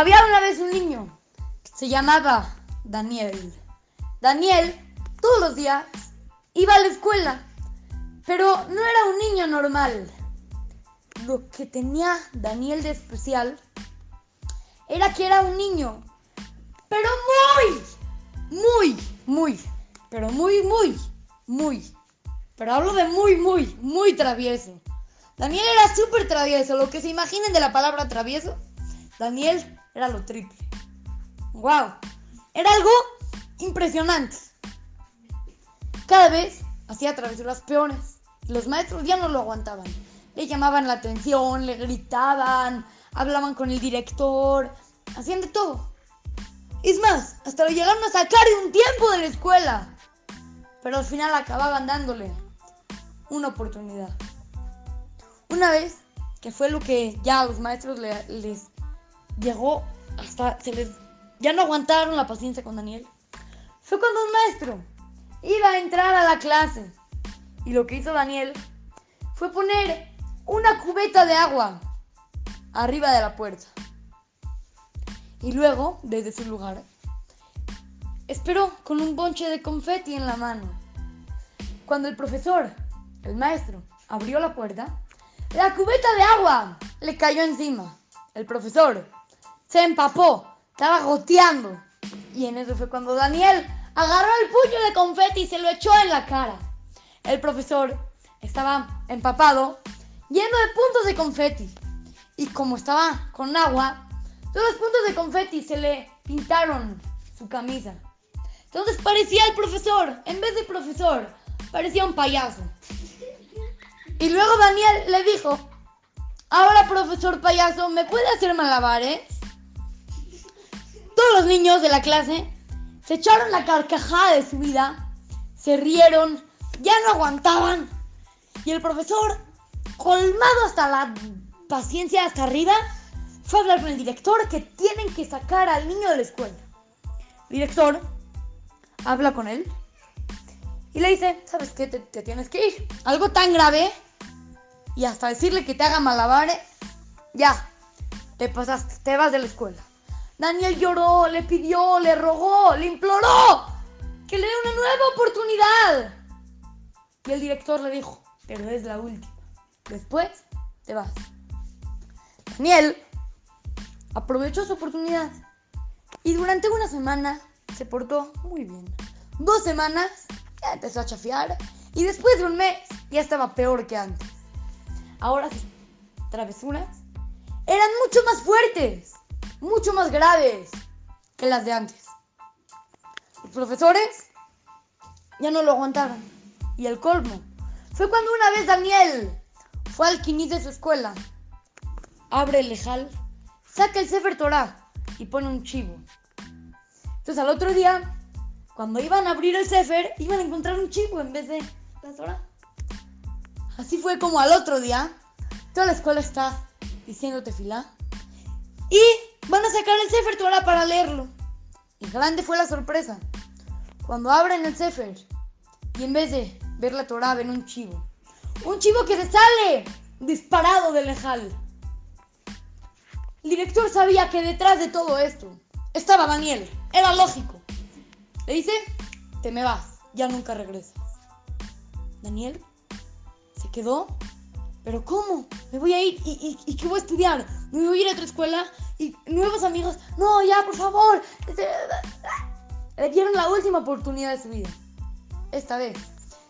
Había una vez un niño se llamaba Daniel. Daniel todos los días iba a la escuela, pero no era un niño normal. Lo que tenía Daniel de especial era que era un niño, pero muy, muy, muy, pero muy, muy, muy. Pero hablo de muy, muy, muy travieso. Daniel era súper travieso, lo que se imaginen de la palabra travieso. Daniel era lo triple. ¡Wow! Era algo impresionante. Cada vez hacía travesuras peores. Los maestros ya no lo aguantaban. Le llamaban la atención, le gritaban, hablaban con el director, hacían de todo. Es más, hasta lo llegaron a sacar de un tiempo de la escuela. Pero al final acababan dándole una oportunidad. Una vez, que fue lo que ya los maestros les llegó hasta se les ya no aguantaron la paciencia con Daniel. Fue cuando un maestro iba a entrar a la clase y lo que hizo Daniel fue poner una cubeta de agua arriba de la puerta. Y luego, desde su lugar, esperó con un bonche de confeti en la mano. Cuando el profesor, el maestro, abrió la puerta, la cubeta de agua le cayó encima. El profesor se empapó, estaba goteando. Y en eso fue cuando Daniel agarró el puño de confeti y se lo echó en la cara. El profesor estaba empapado, lleno de puntos de confeti. Y como estaba con agua, todos los puntos de confeti se le pintaron su camisa. Entonces parecía el profesor, en vez de profesor, parecía un payaso. Y luego Daniel le dijo, ahora profesor payaso, ¿me puede hacer malabares? Los niños de la clase se echaron la carcajada de su vida, se rieron, ya no aguantaban. Y el profesor, colmado hasta la paciencia hasta arriba, fue a hablar con el director que tienen que sacar al niño de la escuela. El director habla con él y le dice, ¿sabes qué? Te, te tienes que ir. Algo tan grave y hasta decirle que te haga malabares, ya, te pasaste, te vas de la escuela. Daniel lloró, le pidió, le rogó, le imploró que le dé una nueva oportunidad. Y el director le dijo, pero es la última. Después te vas. Daniel aprovechó su oportunidad y durante una semana se portó muy bien. Dos semanas ya empezó a chafiar y después de un mes ya estaba peor que antes. Ahora sus travesuras eran mucho más fuertes mucho más graves que las de antes. Los profesores ya no lo aguantaron. Y el colmo fue cuando una vez Daniel fue al quinis de su escuela. Abre el lejal, saca el Sefer Torah y pone un chivo. Entonces al otro día, cuando iban a abrir el Sefer, iban a encontrar un chivo en vez de la Torah. Así fue como al otro día, toda la escuela está diciendo tefilá. Y Van a sacar el Sefer Torah para leerlo. Y grande fue la sorpresa. Cuando abren el Sefer y en vez de ver la Torah ven un chivo. Un chivo que se sale disparado del lejal. El director sabía que detrás de todo esto estaba Daniel. Era lógico. Le dice, te me vas, ya nunca regresas. Daniel se quedó. ¿Pero cómo? Me voy a ir. ¿Y, y qué voy a estudiar? ¿Me voy a ir a otra escuela? y nuevos amigos. No, ya, por favor. Le dieron la última oportunidad de su vida. Esta vez.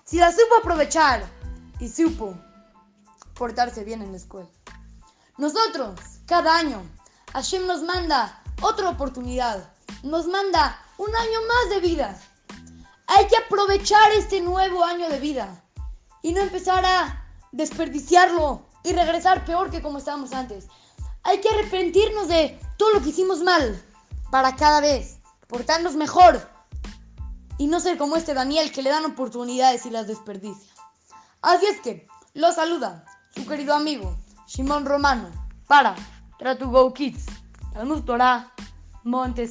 Si la supo aprovechar y supo portarse bien en la escuela. Nosotros, cada año, Hashem nos manda otra oportunidad. Nos manda un año más de vida. Hay que aprovechar este nuevo año de vida y no empezar a desperdiciarlo y regresar peor que como estábamos antes. Hay que arrepentirnos de todo lo que hicimos mal para cada vez portarnos mejor y no ser como este Daniel que le dan oportunidades y las desperdicia. Así es que lo saluda su querido amigo Simón Romano para Tratu Go Kids, Talmud Torah, Monte.